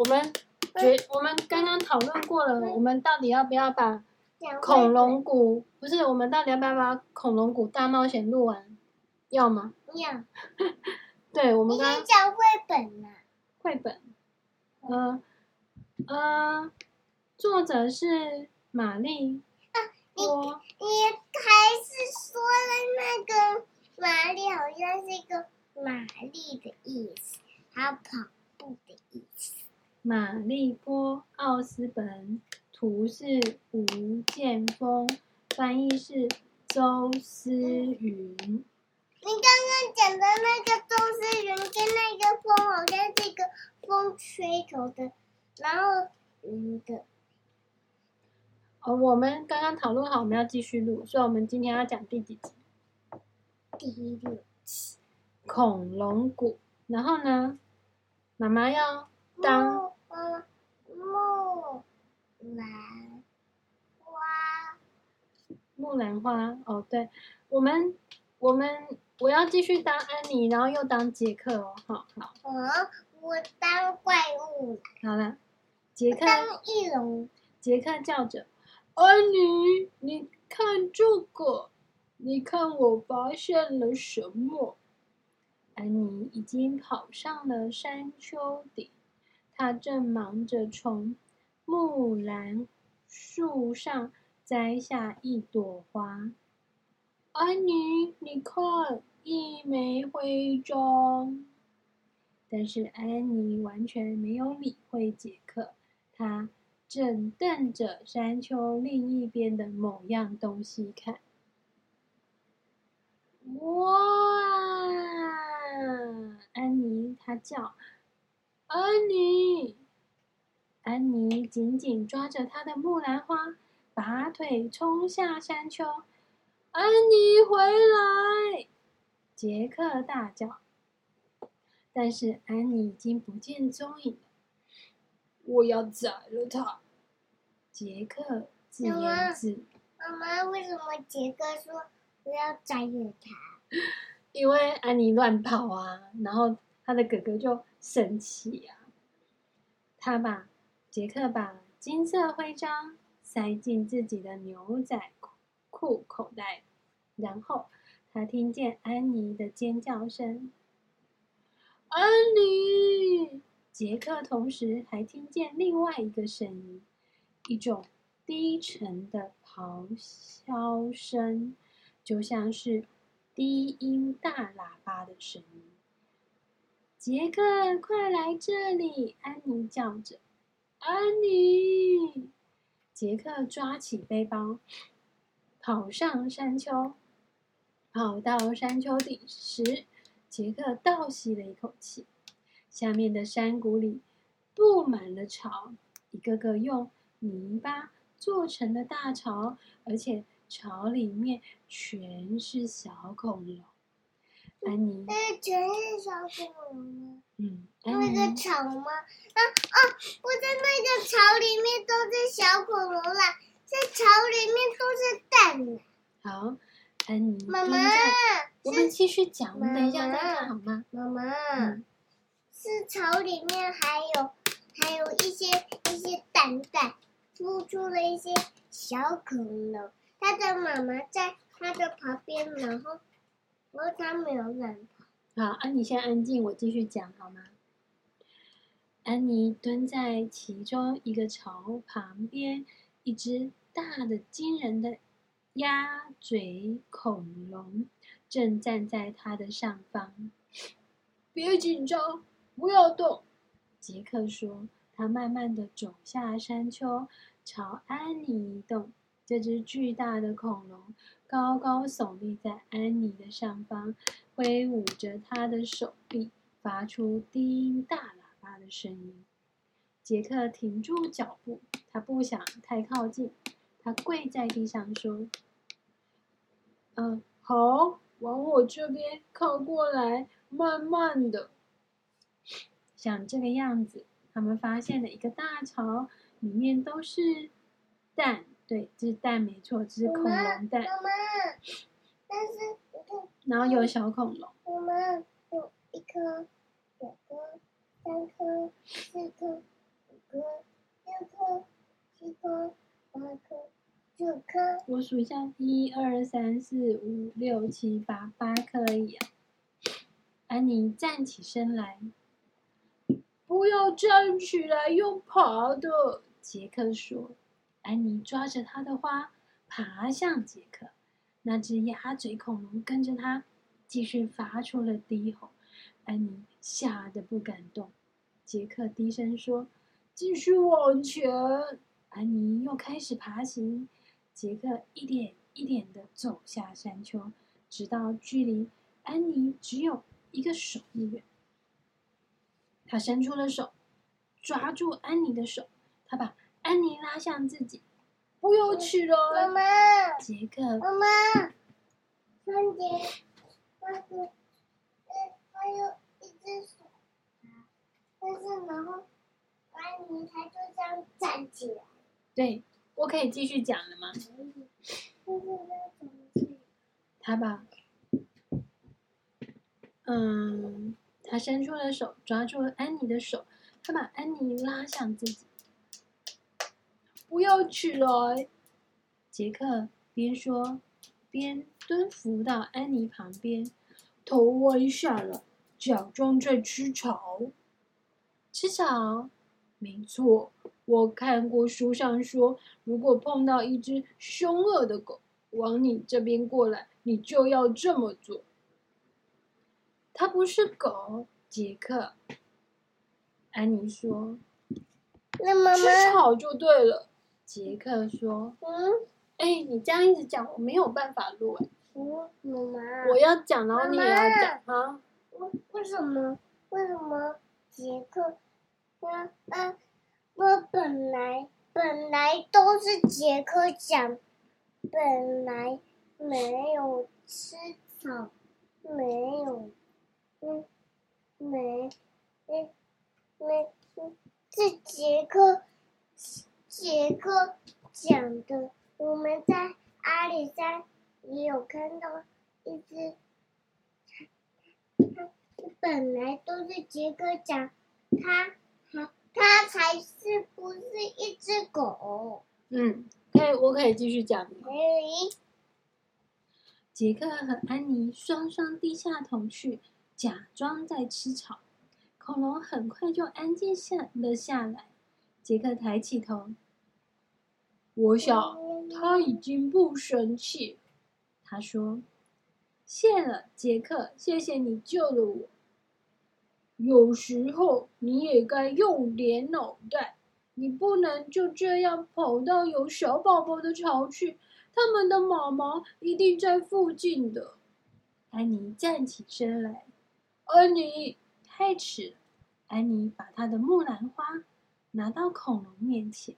我们决，我们刚刚讨论过了，我们到底要不要把恐龙谷？不是，我们到底要不要把恐龙谷大冒险录完？要吗？要。对，我们刚刚讲绘本呢。绘本，呃，呃，作者是玛丽。啊，你你还是说了那个玛丽，好像是一个玛丽的意思，还有跑步的意思。玛丽波奥斯本，图是吴建峰，翻译是周思云。嗯你刚刚讲的那个周思云跟那个风，好像是一个风吹头的，然后云的。哦，我们刚刚讨论好，我们要继续录，所以我们今天要讲第几集？第六集。恐龙谷。然后呢，妈妈要当木兰花。木兰花。哦，对，我们，我们。我要继续当安妮，然后又当杰克哦，好好。嗯，我当怪物。好了，杰克。当翼龙。杰克叫着：“安妮，你看这个，你看我发现了什么？”安妮已经跑上了山丘顶，他正忙着从木兰树上摘下一朵花。安妮，你看。一枚徽章，但是安妮完全没有理会杰克，他正瞪着山丘另一边的某样东西看。哇！安妮，她叫安妮，安妮紧紧抓着她的木兰花，拔腿冲下山丘。安妮，回来！杰克大叫，但是安妮已经不见踪影了。我要宰了他！杰克自言自语。妈妈，为什么杰克说不要宰了他？因为安妮乱跑啊，然后他的哥哥就生气啊。他把杰克把金色徽章塞进自己的牛仔裤口袋，然后。他听见安妮的尖叫声，安妮！杰克同时还听见另外一个声音，一种低沉的咆哮声，就像是低音大喇叭的声音。杰克，快来这里！安妮叫着：“安妮！”杰克抓起背包，跑上山丘。跑到山丘顶时，杰克倒吸了一口气。下面的山谷里布满了巢，一个个用泥巴做成的大巢，而且巢里面全是小恐龙。安妮，那全是小恐龙吗？嗯，那个巢吗？啊啊！我在那个巢里面都是小恐龙啦，在巢里面都是蛋。好。安妮，妈妈，我们继续讲，我们等一下再看好吗？妈妈，嗯、是巢里面还有还有一些一些蛋蛋，孵出了一些小恐龙。它的妈妈在它的旁边，然后然后他没有乱跑。好，安妮先安静，我继续讲好吗？安妮蹲在其中一个巢旁边，一只大的惊人的。鸭嘴恐龙正站在它的上方。别紧张，不要动。杰克说。他慢慢的走下山丘，朝安妮移动。这只巨大的恐龙高高耸立在安妮的上方，挥舞着他的手臂，发出低音大喇叭的声音。杰克停住脚步，他不想太靠近。他跪在地上说：“嗯，好，往我这边靠过来，慢慢的。像这个样子，他们发现了一个大巢，里面都是蛋。对，这是蛋，没错，这是恐龙蛋。妈妈，但是，然后有小恐龙。我们有一颗、两颗、三颗、四颗、五颗、八颗、九颗。我数一下，一二三四五六七八，八颗而已啊。安妮站起身来，不要站起来，用爬的。杰克说。安妮抓着他的花，爬向杰克。那只鸭嘴恐龙跟着他，继续发出了低吼。安妮吓得不敢动。杰克低声说：“继续往前。”安妮又开始爬行。杰克一点一点地走下山丘，直到距离安妮只有一个手臂远。他伸出了手，抓住安妮的手。他把安妮拉向自己。不要去了，妈妈。杰克，妈妈，三姐，那个，呃，还有一只手，但是然后安妮她就这样站起来。对，我可以继续讲了吗？他把，嗯，他伸出了手，抓住了安妮的手，他把安妮拉向自己。不要起来！杰克边说边蹲伏到安妮旁边，头歪下了，假装在吃草。吃草？没错，我看过书上说，如果碰到一只凶恶的狗往你这边过来，你就要这么做。它不是狗，杰克。安妮说：“那妈妈吃草就对了。”杰克说：“嗯，哎，你这样一直讲，我没有办法录。嗯，妈妈，我要讲，然后你也要讲啊？为为什么？为什么杰克？啊啊！我本来本来都是杰克讲，本来没有吃草，没有，嗯，没，嗯，没，嗯，是杰克。”讲的，我们在阿里山也有看到一只，它本来都是杰克讲，他他他才是不是一只狗？嗯，可以，我可以继续讲。可以。杰克和安妮双双低下头去，假装在吃草。恐龙很快就安静下了下来。杰克抬起头，我想他已经不生气。他说：“谢了，杰克，谢谢你救了我。有时候你也该用点脑袋，你不能就这样跑到有小宝宝的巢去，他们的妈妈一定在附近的。”安妮站起身来，安妮，太迟了。安妮把她的木兰花。拿到恐龙面前，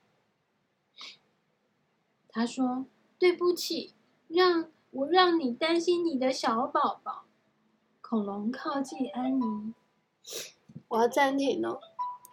他说：“对不起，让我让你担心你的小宝宝。”恐龙靠近安妮，我要暂停了。